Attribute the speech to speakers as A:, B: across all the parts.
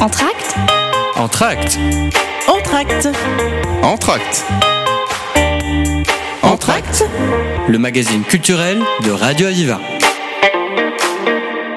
A: Entracte
B: Entracte.
C: Entracte.
B: Entracte. Entracte. Le magazine culturel de Radio Aviva.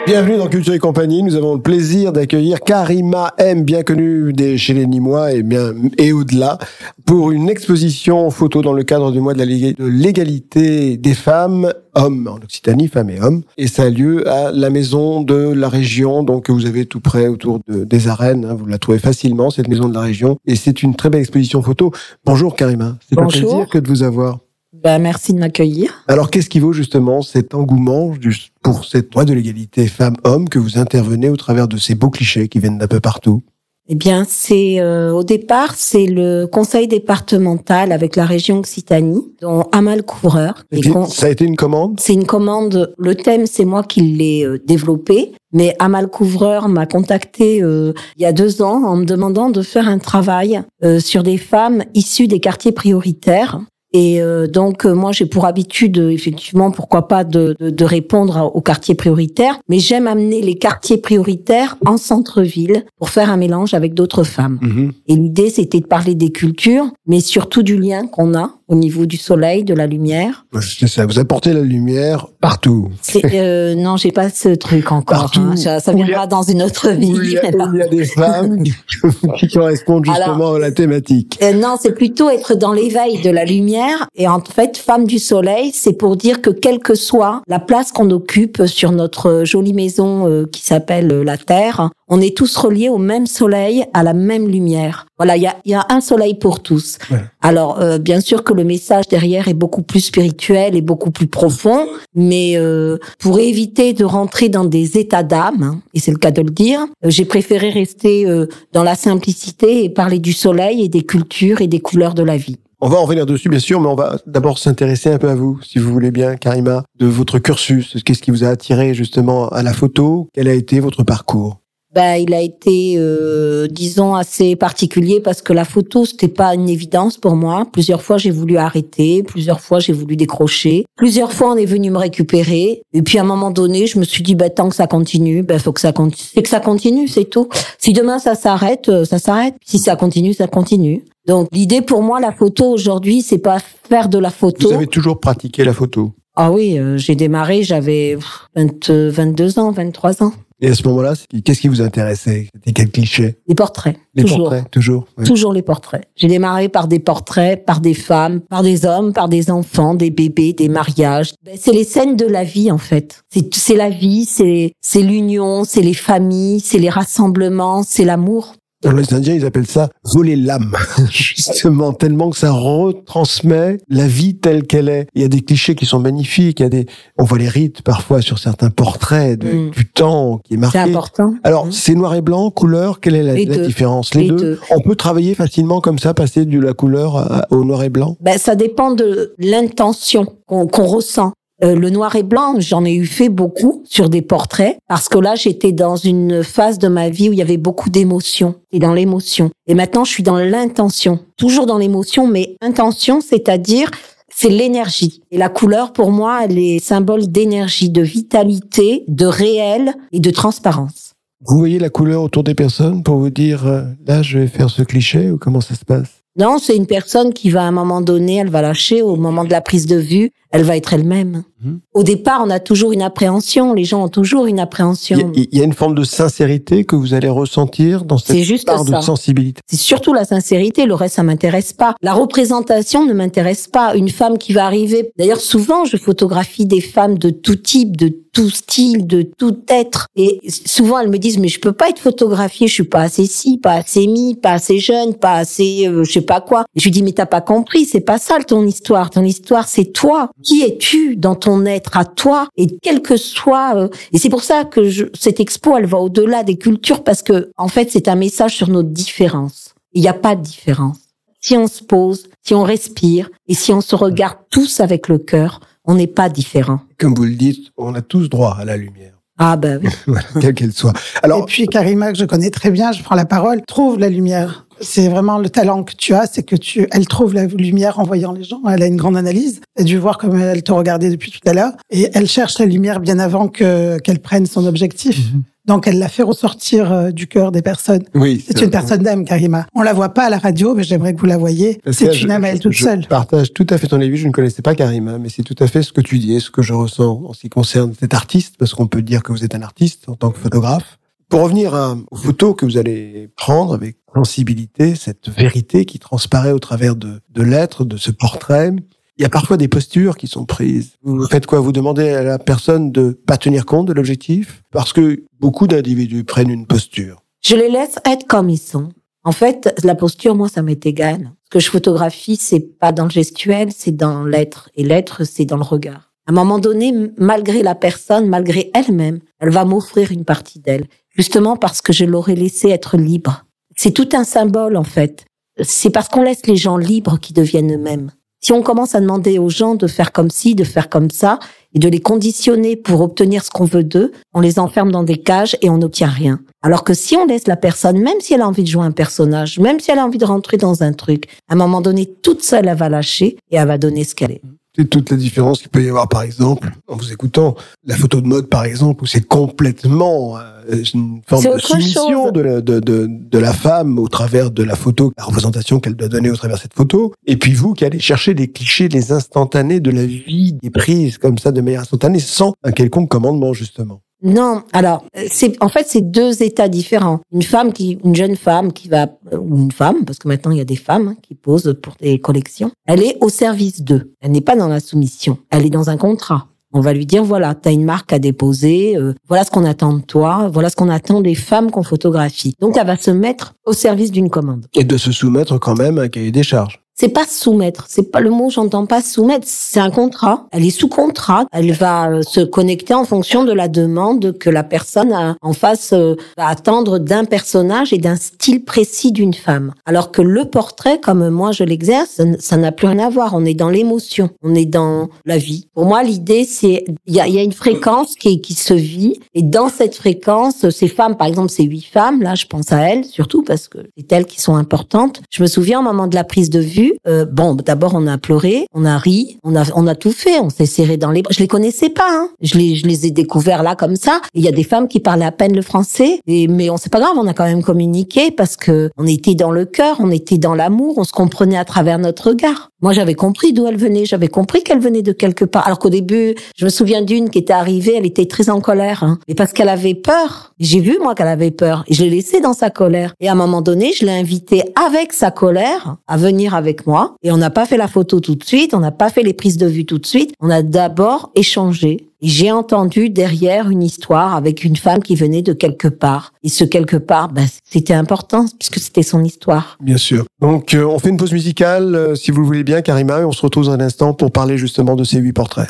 D: Bienvenue dans Culture et Compagnie. Nous avons le plaisir d'accueillir Karima M, bien connue des, chez les Nîmois et bien et au-delà, pour une exposition photo dans le cadre du mois de la lég- de l'égalité des femmes, hommes en Occitanie, femmes et hommes. Et ça a lieu à la maison de la région, donc que vous avez tout près autour de- des arènes. hein. vous la trouvez facilement cette maison de la région. Et c'est une très belle exposition photo. Bonjour Karima. C'est un plaisir que de vous avoir.
C: Ben, merci de m'accueillir.
D: Alors, qu'est-ce qui vaut justement cet engouement du- pour cette loi de l'égalité femmes-hommes que vous intervenez au travers de ces beaux clichés qui viennent d'un peu partout?
C: Eh bien, c'est euh, au départ, c'est le conseil départemental avec la région Occitanie, dont Amal Couvreur.
D: Et Ça a été une commande?
C: C'est une commande. Le thème, c'est moi qui l'ai euh, développé. Mais Amal Couvreur m'a contacté euh, il y a deux ans en me demandant de faire un travail euh, sur des femmes issues des quartiers prioritaires. Et euh, donc euh, moi j'ai pour habitude euh, effectivement pourquoi pas de, de, de répondre aux quartiers prioritaires, mais j'aime amener les quartiers prioritaires en centre-ville pour faire un mélange avec d'autres femmes.
D: Mhm.
C: Et l'idée, c'était de parler des cultures, mais surtout du lien qu'on a au niveau du soleil, de la lumière.
D: C'est ça, vous apportez la lumière partout.
C: Euh, non, j'ai pas ce truc encore.
D: Partout
C: hein. Ça, ça viendra
D: a-
C: dans une autre vie.
D: Où il, y a,
C: mais là-
D: où il y a des femmes qui correspondent justement
C: Alors-
D: à la thématique.
C: Euh, non, c'est plutôt être dans l'éveil de la lumière. Et en fait, femme du soleil, c'est pour dire que quelle que soit la place qu'on occupe sur notre jolie maison euh, qui s'appelle euh, la Terre, on est tous reliés au même soleil, à la même lumière. Voilà, il y a, il y a un soleil pour tous.
D: Ouais.
C: Alors, euh, bien sûr que le message derrière est beaucoup plus spirituel et beaucoup plus profond, mais euh, pour éviter de rentrer dans des états d'âme, hein, et c'est le cas de le dire, euh, j'ai préféré rester dans la simplicité et parler du soleil et des cultures et des couleurs de la vie.
D: On va en revenir dessus, bien sûr, mais on va d'abord s'intéresser un peu à vous, si vous voulez bien, Karima, de votre cursus. Qu'est-ce qui vous a attiré justement à la photo? Quel a été votre parcours?
C: Ben, il a été, euh, disons, assez particulier parce que la photo, c'était pas une évidence pour moi. Plusieurs fois, j'ai voulu arrêter. Plusieurs fois, j'ai voulu décrocher. Plusieurs fois, on est venu me récupérer. Et puis, à un moment donné, je me suis dit, ben, tant que ça continue, ben, faut que ça continue. C'est que ça continue, c'est tout. Si demain, ça s'arrête, euh, ça s'arrête. Si ça continue, ça continue. Donc, l'idée pour moi, la photo aujourd'hui, c'est pas faire de la photo.
D: Vous avez toujours pratiqué la photo?
C: Ah oui, euh, j'ai démarré, j'avais pff, 20, euh, 22 ans, 23 ans.
D: Et à ce moment-là, qu'est-ce qui vous intéressait? C'était quel cliché?
C: Les portraits.
D: Les
C: toujours.
D: portraits, toujours.
C: Toujours les portraits. J'ai démarré par des portraits, par des femmes, par des hommes, par des enfants, des bébés, des mariages. Ben, c'est les scènes de la vie en fait. C'est la vie, c'est l'union, c'est les familles, c'est les rassemblements, c'est l'amour.
D: Alors, les Indiens, ils appellent ça voler l'âme. Justement, tellement que ça retransmet la vie telle qu'elle est. Il y a des clichés qui sont magnifiques. Il y a des, on voit les rites parfois sur certains portraits de-
C: Mm.
D: du temps qui est marqué.
C: C'est important.
D: Alors,
C: Mm.
D: c'est noir et blanc, couleur, quelle est la,
C: Les
D: la
C: deux.
D: différence? Les,
C: Les
D: deux.
C: deux.
D: On peut travailler facilement comme ça, passer de la couleur à- au noir et blanc?
C: Ben, ça dépend de l'intention qu'on qu'on ressent. Euh, le noir et blanc, j'en ai eu fait beaucoup sur des portraits parce que là, j'étais dans une phase de ma vie où il y avait beaucoup d'émotions et dans l'émotion. Et maintenant, je suis dans l'intention, toujours dans l'émotion, mais intention, c'est-à-dire c'est l'énergie. Et la couleur, pour moi, elle est symbole d'énergie, de vitalité, de réel et de transparence.
D: Vous voyez la couleur autour des personnes pour vous dire, euh, là, je vais faire ce cliché ou comment ça se passe?
C: Non, c'est une personne qui va à un moment donné, elle va lâcher au moment de la prise de vue, elle va être elle-même.
D: Mhm.
C: Au départ, on a toujours une appréhension, les gens ont toujours une appréhension.
D: il y a une forme de sincérité que vous allez ressentir dans cette
C: juste
D: part de sensibilité.
C: C'est surtout la sincérité, le reste ça m'intéresse pas. La représentation ne m'intéresse pas. Une femme qui va arriver. D'ailleurs, souvent je photographie des femmes de tout type, de tout style, de tout être. Et souvent elles me disent mais je peux pas être photographiée, je suis pas assez ci, pas assez mi, pas assez jeune, pas assez euh, je sais pas quoi. Et je lui dis mais t'as pas compris, c'est pas ça ton histoire. Ton histoire c'est toi. Qui es-tu dans ton être à toi Et quel que soit. euh, et c'est pour ça que je, cette expo elle va au-delà des cultures parce que en fait c'est un message sur nos différences. Il n'y a pas de différence. Si on se pose, si on respire et si on se regarde tous avec le cœur, on n'est pas différent.
D: Comme vous le dites, on a tous droit à la lumière.
C: Ah ben oui.
D: Voilà, quelle qu'elle soit.
E: Et
D: Alors,
E: puis Karima, que je connais très bien, je prends la parole, trouve la lumière. C'est vraiment le talent que tu as, c'est que tu, elle trouve la lumière en voyant les gens. Elle a une grande analyse. Tu as dû voir comme elle te regardait depuis tout à l'heure. Et elle cherche la lumière bien avant que, qu'elle prenne son objectif.
D: Mhm.
E: Donc elle l'a fait ressortir euh, du cœur des personnes.
D: Oui.
E: C'est une personne d'âme, Karima. On la voit pas à la radio, mais j'aimerais que vous la voyiez.
D: Parce
E: C'est une
D: je-
E: âme à elle
D: je-
E: toute
D: je
E: seule.
D: partage tout à fait ton avis. Je ne connaissais pas Karima, mais c'est tout à fait ce que tu dis et ce que je ressens en ce qui concerne cet artiste, parce qu'on peut dire que vous êtes un artiste en tant que photographe. Pour revenir à- aux photos que vous allez prendre avec sensibilité, cette vérité qui transparaît au travers de, de l'être, de ce portrait, il y a parfois des postures qui sont prises. Vous faites quoi? Vous demandez à la personne de pas tenir compte de l'objectif? Parce que beaucoup d'individus prennent une posture.
C: Je les laisse être comme ils sont. En fait, la posture, moi, ça m'est égal. Ce que je photographie, c'est pas dans le gestuel, c'est dans l'être. Et l'être, c'est dans le regard. À un moment donné, malgré la personne, malgré elle-même, elle va m'offrir une partie d'elle. Justement parce que je l'aurais laissé être libre. C'est tout un symbole, en fait. C'est parce qu'on laisse les gens libres qu'ils deviennent eux-mêmes. Si on commence à demander aux gens de faire comme ci, de faire comme ça, et de les conditionner pour obtenir ce qu'on veut d'eux, on les enferme dans des cages et on n'obtient rien. Alors que si on laisse la personne, même si elle a envie de jouer un personnage, même si elle a envie de rentrer dans un truc, à un moment donné, toute seule, elle va lâcher et elle va donner ce qu'elle est.
D: C'est toute la différence qu'il peut y avoir, par exemple, en vous écoutant, la photo de mode, par exemple, où c'est complètement euh, une forme de soumission de la, de, de, de la femme au travers de la photo, la représentation qu'elle doit donner au travers de cette photo. Et puis vous qui allez chercher des clichés, les instantanés de la vie, des prises comme ça de manière instantanée, sans un quelconque commandement, justement.
C: Non, alors c'est en fait c'est deux états différents. Une femme qui, une jeune femme qui va euh, ou une femme parce que maintenant il y a des femmes hein, qui posent pour des collections. Elle est au service d'eux. Elle n'est pas dans la soumission. Elle est dans un contrat. On va lui dire voilà, t'as une marque à déposer, euh, voilà ce qu'on attend de toi, voilà ce qu'on attend des femmes qu'on photographie. Donc elle va se mettre au service d'une commande.
D: Et de se soumettre quand même à un cahier des charges.
C: C'est pas soumettre, c'est pas le mot, j'entends pas soumettre, c'est un contrat. Elle est sous contrat, elle va euh, se connecter en fonction de la demande que la personne en face euh, va attendre d'un personnage et d'un style précis d'une femme. Alors que le portrait, comme moi je l'exerce, ça n'a plus rien à voir. On est dans l'émotion, on est dans la vie. Pour moi, l'idée, c'est il y a, une fréquence qui se vit et dans cette fréquence, ces femmes, par exemple, ces huit femmes, là, je pense à elles surtout parce que c'est elles qui sont importantes. Je me souviens au moment de la prise de vue, euh, bon, d'abord on a pleuré, on a ri, on a on a tout fait, on s'est serré dans les bras. Je les connaissais pas, hein. je les je les ai découverts là comme ça. Il y a des femmes qui parlaient à peine le français, et, mais on c'est pas grave, on a quand même communiqué parce que on était dans le cœur, on était dans l'amour, on se comprenait à travers notre regard. Moi, j'avais compris d'où elle venait, j'avais compris qu'elle venait de quelque part. Alors qu'au début, je me souviens d'une qui était arrivée, elle était très en colère, hein. et parce qu'elle avait peur. J'ai vu moi qu'elle avait peur, et je l'ai laissée dans sa colère. Et à un moment donné, je l'ai invitée avec sa colère à venir avec moi, et on n'a pas fait la photo tout de suite, on n'a pas fait les prises de vue tout de suite. On a d'abord échangé. Et j'ai entendu derrière une histoire avec une femme qui venait de quelque part. Et ce quelque part, ben, c'était important puisque c'était son histoire.
D: Bien sûr. Donc, euh, on fait une pause musicale, euh, si vous le voulez bien, Karima, et on se retrouve dans un instant pour parler justement de ces huit portraits.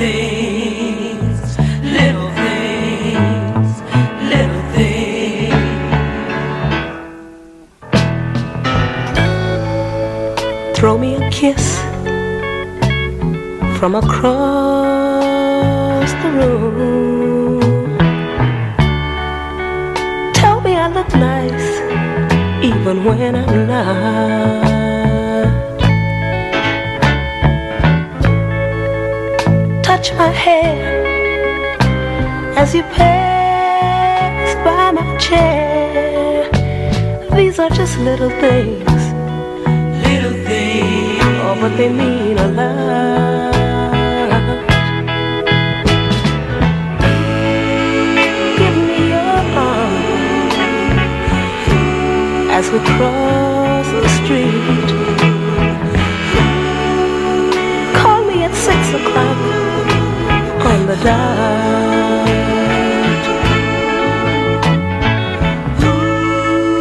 A: Little from across the room. Tell me I look nice even when I'm not. touch my hair as you pass by my chair. These are just little things, little things, oh, but they mean as we cross the street. Call me at six o'clock on the dot.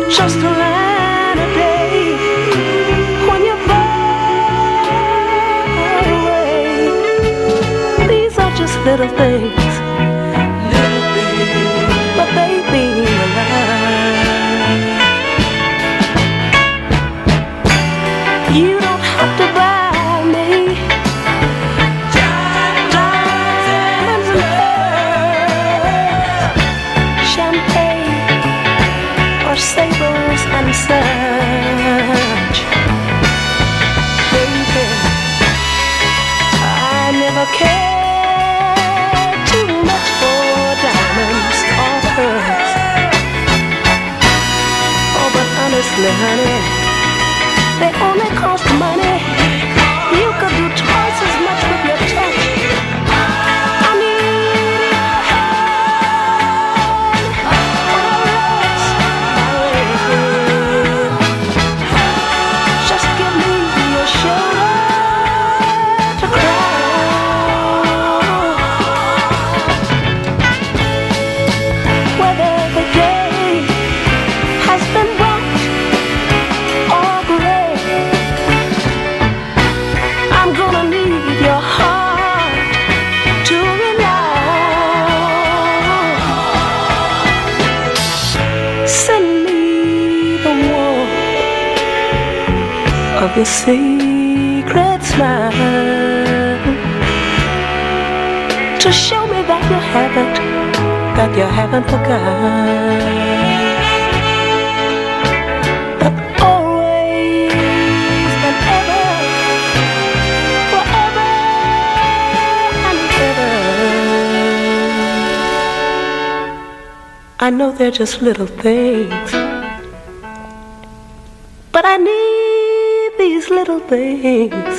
A: Just a line a day when you're far away. These are just little things, that you haven't, that you haven't forgotten. But always and ever, forever and ever. I know they're just little things, but I need these little things.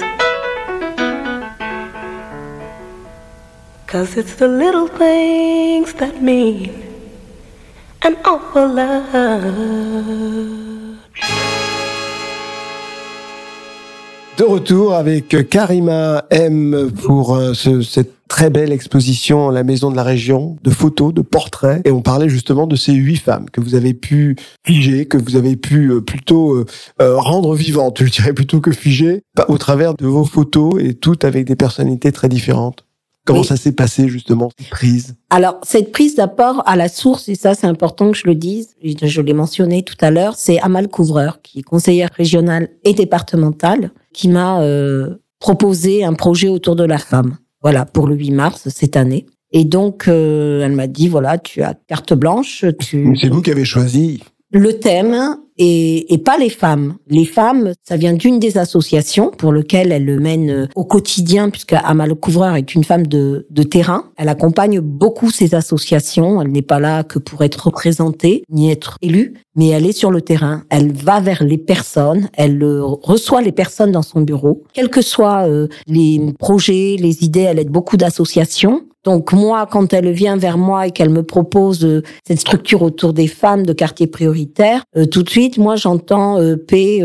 A: It's the little things that mean an awful lot.
D: De retour avec Karima M pour euh, ce- cette très belle exposition La Maison de la Région de photos, de portraits. Et on parlait justement de ces huit femmes que vous avez pu figer, que vous avez pu euh, plutôt euh, rendre vivantes, je dirais plutôt que figer, au travers de vos photos et toutes avec des personnalités très différentes. Comment
C: Oui.
D: ça s'est passé justement, cette prise?
C: Alors, cette prise d'apport à la source, et ça c'est important que je le dise, je je l'ai mentionné tout à l'heure, c'est Amal Couvreur, qui est conseillère régionale et départementale, qui m'a euh, proposé un projet autour de la femme. Voilà, pour le 8 mars cette année. Et donc, euh, elle m'a dit, voilà, tu as carte blanche, tu...
D: C'est vous qui avez choisi.
C: Le thème et, et pas les femmes. Les femmes, ça vient d'une des associations pour lequel elle le mène euh, au quotidien, puisque Amal Couvreur est une femme de, de terrain. Elle accompagne beaucoup ces associations. Elle n'est pas là que pour être représentée ni être élue, mais elle est sur le terrain. Elle va vers les personnes. Elle euh, reçoit les personnes dans son bureau, quels que soient euh, les projets, les idées. Elle aide beaucoup d'associations. Donc moi, quand elle vient vers moi et qu'elle me propose euh, cette structure autour des femmes de quartier prioritaire, tout de suite, moi j'entends paix,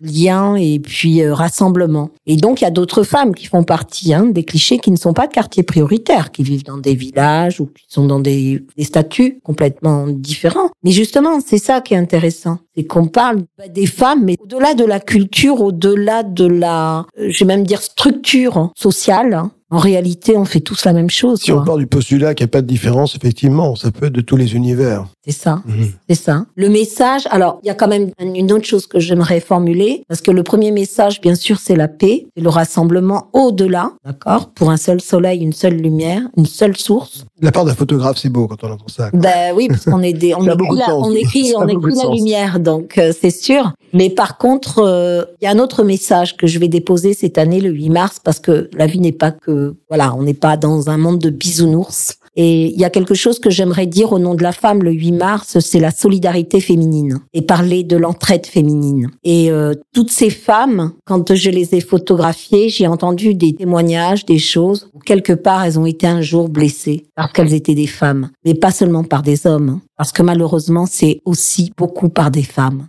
C: lien et puis rassemblement. Et donc il y a d'autres femmes qui font partie hein, des clichés qui ne sont pas de quartier prioritaire, qui vivent dans des villages ou qui sont dans des, des statuts complètement différents. Mais justement, c'est ça qui est intéressant, c'est qu'on parle bah, des femmes, mais au-delà de la culture, au-delà de la, euh, je vais même dire structure sociale. hein, en réalité, on fait tous la même chose.
D: Si
C: quoi.
D: on part du postulat qu'il n'y a pas de différence, effectivement, ça peut être de tous les univers.
C: C'est ça.
D: Mhm.
C: C'est ça. Le message, alors il y a quand même une autre chose que j'aimerais formuler, parce que le premier message, bien sûr, c'est la paix, c'est le rassemblement au-delà, d'accord Pour un seul soleil, une seule lumière, une seule source.
D: La part d'un photographe, c'est beau quand on entend ça.
C: Ben oui, parce qu'on est des, on écrit, on écrit, on écrit la
D: sens.
C: lumière, donc euh, c'est sûr. Mais par contre, euh, il y a un autre message que je vais déposer cette année, le 8 mars, parce que la vie n'est pas que, voilà, on n'est pas dans un monde de bisounours. Et il y a quelque chose que j'aimerais dire au nom de la femme le 8 mars, c'est la solidarité féminine et parler de l'entraide féminine. Et euh, toutes ces femmes, quand je les ai photographiées, j'ai entendu des témoignages, des choses où quelque part elles ont été un jour blessées parce qu'elles étaient des femmes, mais pas seulement par des hommes, hein. parce que malheureusement c'est aussi beaucoup par des femmes.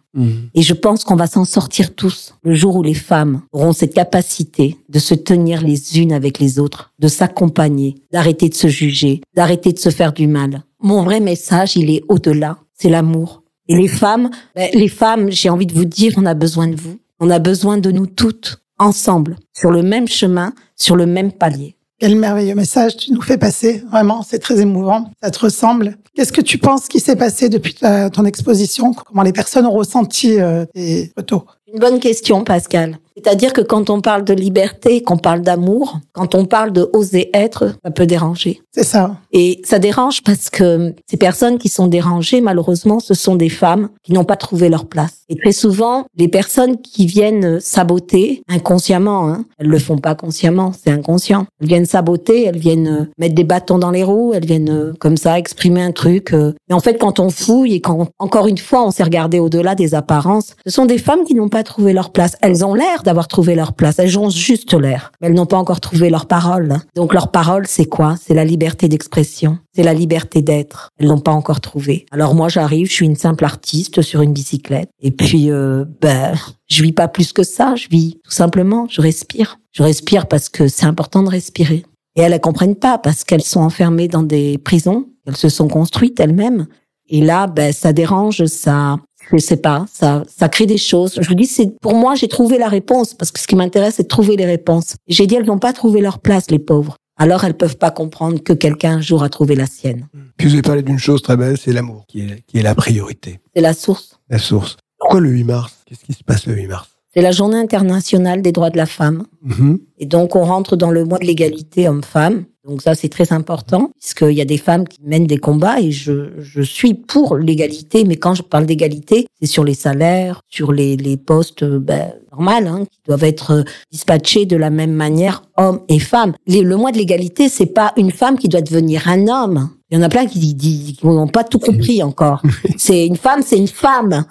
C: Et je pense qu'on va s'en sortir tous le jour où les femmes auront cette capacité de se tenir les unes avec les autres, de s'accompagner, d'arrêter de se juger, d'arrêter de se faire du mal. Mon vrai message, il est au-delà, c'est l'amour. Et les femmes, ben, les femmes, j'ai envie de vous dire, on a besoin de vous. On a besoin de nous toutes, ensemble, sur le même chemin, sur le même palier.
E: Quel merveilleux message tu nous fais passer. Vraiment, c'est très émouvant. Ça te ressemble. Qu'est-ce que tu penses qui s'est passé depuis ton exposition? Comment les personnes ont ressenti euh, tes photos?
C: Une bonne question, Pascal. C'est-à-dire que quand on parle de liberté, qu'on parle d'amour, quand on parle de oser être, ça peut déranger.
E: C'est ça.
C: Et ça dérange parce que ces personnes qui sont dérangées, malheureusement, ce sont des femmes qui n'ont pas trouvé leur place. Et très souvent, les personnes qui viennent saboter inconsciemment, hein, elles le font pas consciemment, c'est inconscient. Elles viennent saboter, elles viennent euh, mettre des bâtons dans les roues, elles viennent euh, comme ça exprimer un truc. euh. Et en fait, quand on fouille et quand encore une fois on s'est regardé au-delà des apparences, ce sont des femmes qui n'ont pas trouvé leur place. Elles ont l'air d'avoir trouvé leur place, elles ont juste l'air, elles n'ont pas encore trouvé leur parole. Donc leur parole, c'est quoi? C'est la liberté d'expression, c'est la liberté d'être. Elles l'ont pas encore trouvé. Alors moi, j'arrive, je suis une simple artiste sur une bicyclette, et puis euh, ben je vis pas plus que ça. Je vis tout simplement, je respire. Je respire parce que c'est important de respirer. Et elles ne comprennent pas parce qu'elles sont enfermées dans des prisons. Elles se sont construites elles-mêmes. Et là, ben, ça dérange, ça, je sais pas, ça, ça crée des choses. Je vous dis, c'est, pour moi, j'ai trouvé la réponse parce que ce qui m'intéresse, c'est de trouver les réponses. J'ai dit, elles n'ont pas trouvé leur place, les pauvres. Alors, elles peuvent pas comprendre que quelqu'un un jour a trouvé la sienne.
D: Puis vous avez parlé d'une chose très belle, c'est l'amour, qui est, qui est la priorité,
C: C'est la source.
D: la source. Pourquoi le 8 mars? Qu'est-ce qui se passe le 8 mars?
C: C'est la journée internationale des droits de la femme.
D: Mhm.
C: Et donc, on rentre dans le mois de l'égalité homme-femme. Donc ça, c'est très important, puisqu'il y a des femmes qui mènent des combats et je, je suis pour l'égalité. Mais quand je parle d'égalité, c'est sur les salaires, sur les, les postes euh, ben, normaux, hein, qui doivent être dispatchés de la même manière, hommes et femmes. Le mois de l'égalité, c'est pas une femme qui doit devenir un homme. Il y en a plein qui disent qui n'ont pas tout compris encore. C'est une femme, c'est une femme,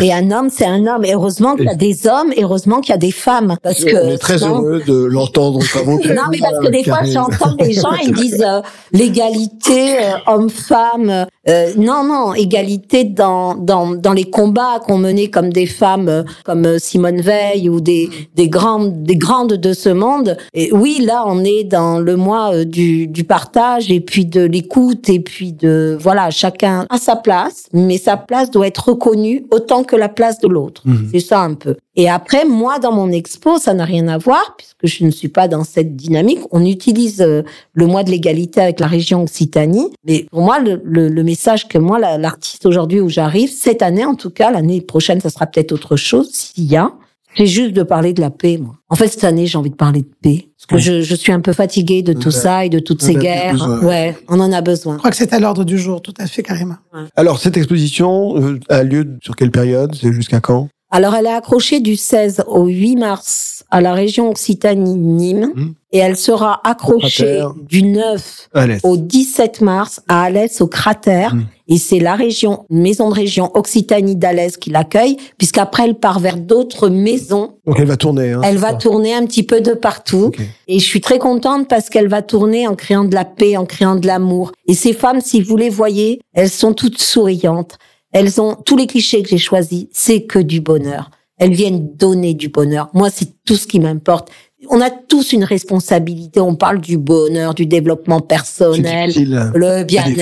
C: et un homme, c'est un homme. Et heureusement qu'il y a des hommes, et heureusement qu'il y a des femmes, parce que
D: On est très
C: sinon-
D: heureux de l'entendre
C: non, mais parce que des fois, j'entends des gens, ils disent euh, l'égalité euh, homme-femme. Euh, non, non, égalité dans, dans, dans les combats qu'on menait comme des femmes, euh, comme Simone Veil ou des, des, grandes, des grandes de ce monde. Et oui, là, on est dans le mois du, du partage et puis de l'écoute et puis de, voilà, chacun a sa place, mais sa place doit être reconnue autant que la place de l'autre.
D: Mhm.
C: C'est ça un peu. Et après, moi, dans mon expo, ça n'a rien à voir, puisque je ne suis pas dans cette dynamique. On utilise euh, le mois de l'égalité avec la région Occitanie. Mais pour moi, le, le- le message que moi, la- l'artiste aujourd'hui où j'arrive, cette année en tout cas, l'année prochaine, ça sera peut-être autre chose, s'il y a, c'est juste de parler de la paix, moi. En fait, cette année, j'ai envie de parler de paix. Parce que je, je suis un peu fatiguée de tout
D: Ouais.
C: ça et de toutes
D: On
C: ces guerres.
D: besoin.
C: Ouais, on en a besoin.
E: Je crois que c'est à l'ordre du jour, tout à fait, Karima.
D: Alors, cette exposition euh, a lieu sur quelle période? C'est jusqu'à quand?
C: Alors, elle est accrochée du 16 au 8 mars à la région Occitanie-Nîmes
D: Mhm.
C: et elle sera accrochée du 9
D: À l'Est.
C: au 17 mars à Alès au cratère
D: Mhm.
C: et c'est la région maison de région Occitanie d'Alès qui l'accueille puisqu'après elle part vers d'autres maisons
D: Donc, elle va tourner. Hein,
C: elle va
D: ça
C: tourner un petit peu de partout et je suis très contente parce qu'elle va tourner en créant de la paix, en créant de l'amour. Et ces femmes, si vous les voyez, elles sont toutes souriantes. Elles ont tous les clichés que j'ai choisis, c'est que du bonheur. Elles viennent donner du bonheur. Moi, c'est tout ce qui m'importe. On a tous une responsabilité. On parle du bonheur, du développement personnel, le bien-être.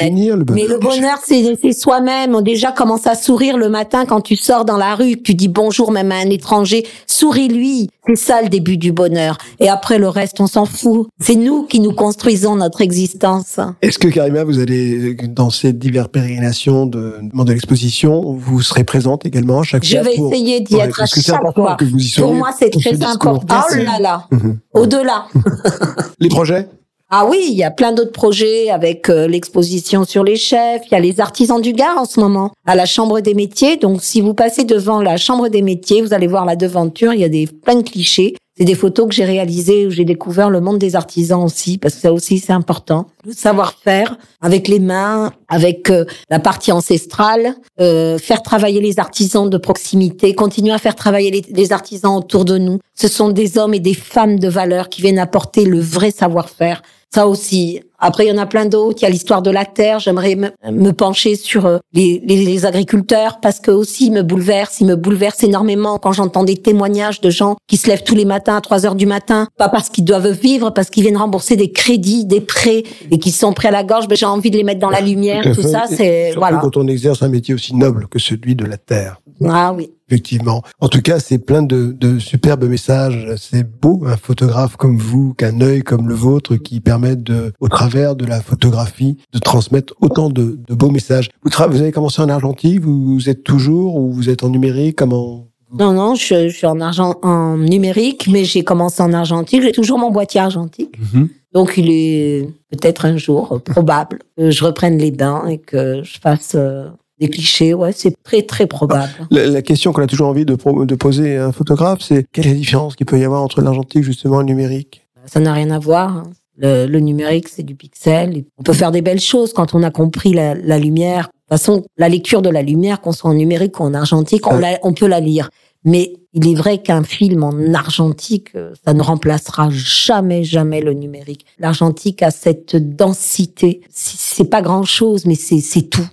C: Mais le bonheur, c'est c'est soi-même. On déjà commence à sourire le matin quand tu sors dans la rue, que tu dis bonjour même à un étranger. Souris-lui. C'est ça le début du bonheur. Et après le reste, on s'en fout. C'est nous qui nous construisons notre existence.
D: Est-ce que Karima, vous allez, dans ces diverses pérégrinations de, de l'exposition, vous serez présente également à chaque
C: Je
D: fois
C: vais
D: pour-
C: essayer d'y être à chaque
D: important
C: fois.
D: que vous y
C: Pour moi, c'est très important. Oh là là.
D: Mhm.
C: Au-delà.
D: Les projets?
C: Ah oui, il y a plein d'autres projets avec euh, l'exposition sur les chefs. Il y a les artisans du Gard en ce moment à la Chambre des métiers. Donc, si vous passez devant la Chambre des métiers, vous allez voir la devanture. Il y a des plein de clichés. C'est des photos que j'ai réalisées où j'ai découvert le monde des artisans aussi, parce que ça aussi c'est important. Le savoir-faire avec les mains, avec euh, la partie ancestrale, euh, faire travailler les artisans de proximité, continuer à faire travailler les, les artisans autour de nous. Ce sont des hommes et des femmes de valeur qui viennent apporter le vrai savoir-faire. Ça aussi. Après, il y en a plein d'autres. Il y a l'histoire de la terre. J'aimerais me, pencher sur euh, les, les, les agriculteurs parce que aussi ils me bouleversent. Ils me bouleversent énormément quand j'entends des témoignages de gens qui se lèvent tous les matins à 3 heures du matin, pas parce qu'ils doivent vivre, parce qu'ils viennent rembourser des crédits, des prêts et qui sont prêts à la gorge. Ben, j'ai envie de les mettre dans la lumière.
D: Tout
C: Tout ça, c'est voilà.
D: quand on exerce un métier aussi noble que celui de la terre.
C: Ah oui.
D: Effectivement. En tout cas, c'est plein de, de superbes messages. C'est beau, un photographe comme vous, qu'un œil comme le vôtre qui permettent de, au travers de la photographie, de transmettre autant de, de beaux messages. Vous, avez commencé en argentique, vous, vous êtes toujours ou vous êtes en numérique Comment?
C: Non, non, je, je suis en argent, en numérique, mais j'ai commencé en argentique. J'ai toujours mon boîtier argentique.
D: Mhm.
C: Donc, il est peut-être un jour euh, probable que je reprenne les bains et que je fasse euh, des clichés. Ouais, c'est très, très probable.
D: La, la question qu'on a toujours envie de, poser à un photographe, c'est quelle est la différence qu'il peut y avoir entre l'argentique justement et le numérique?
C: Ça n'a rien à voir. hein. Le, le numérique, c'est du pixel. On peut faire des belles choses quand on a compris la, la lumière. De toute façon, la lecture de la lumière, qu'on soit en numérique ou en argentique, on, la- on peut la lire. Mais il est vrai qu'un film en argentique, euh, ça ne remplacera jamais, jamais le numérique. L'argentique a cette densité. C'est pas grand chose, mais c'est tout.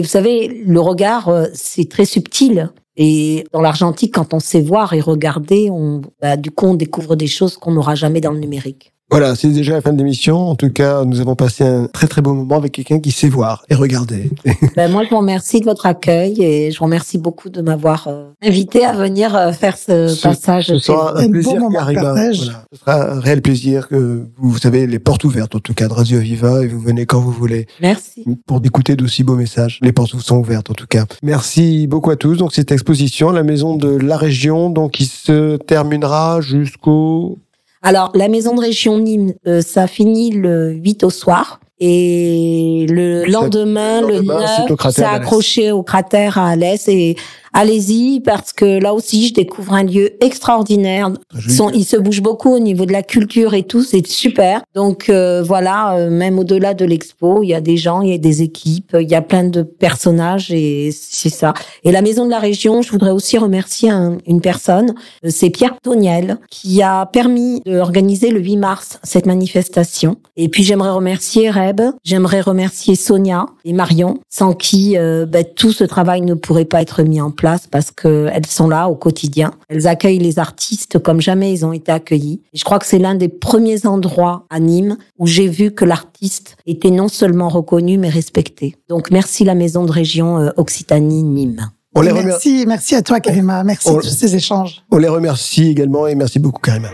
C: Vous savez, le regard, euh, c'est très subtil. Et dans l'argentique, quand on sait voir et regarder, on, bah, du coup, on découvre des choses qu'on n'aura jamais dans le numérique.
D: Voilà, c'est déjà la fin de l'émission. En tout cas, nous avons passé un très très beau moment avec quelqu'un qui sait voir et regarder.
C: Ben, moi, je vous remercie de votre accueil et je vous remercie beaucoup de m'avoir euh, invité à venir euh, faire ce,
D: Ce-
C: passage.
D: Ce sera un plaisir. Voilà. Ce sera un réel plaisir que vous, vous avez les portes ouvertes, en tout cas, de Radio Viva, et vous venez quand vous voulez
C: Merci.
D: pour d'écouter d'aussi beaux messages. Les portes vous sont ouvertes, en tout cas. Merci beaucoup à tous. Donc, cette exposition, la maison de la région, donc, qui se terminera jusqu'au
C: Alors, la maison de région Nîmes, euh, ça finit le 8 au soir. Et le lendemain,
D: le
C: le
D: lendemain,
C: 9,
D: c'est
C: c'est
D: d'Alès.
C: accroché au cratère à Alès. Et allez-y, parce que là aussi, je découvre un lieu extraordinaire. Ils, sont, ils se bougent beaucoup au niveau de la culture et tout, c'est super. Donc euh, voilà, euh, même au-delà de l'expo, il y a des gens, il y a des équipes, il y a plein de personnages et c'est ça. Et la Maison de la Région, je voudrais aussi remercier un- une personne, euh, c'est Pierre Toniel, qui a permis d'organiser le 8 mars cette manifestation. Et puis j'aimerais remercier Reb, j'aimerais remercier Sonia et Marion, sans qui euh, ben, tout ce travail ne pourrait pas être mis en place parce qu'elles sont là au quotidien. Elles accueillent les artistes comme jamais ils ont été accueillis. Et je crois que c'est l'un des premiers endroits à Nîmes où j'ai vu que l'artiste était non seulement reconnu mais respecté. Donc merci la maison de région euh, Occitanie-Nîmes.
D: On les, remer-
E: Merci, merci à toi, Karima. Merci
D: On-
E: de tous ces échanges.
D: on les remercie également et merci beaucoup, Karima.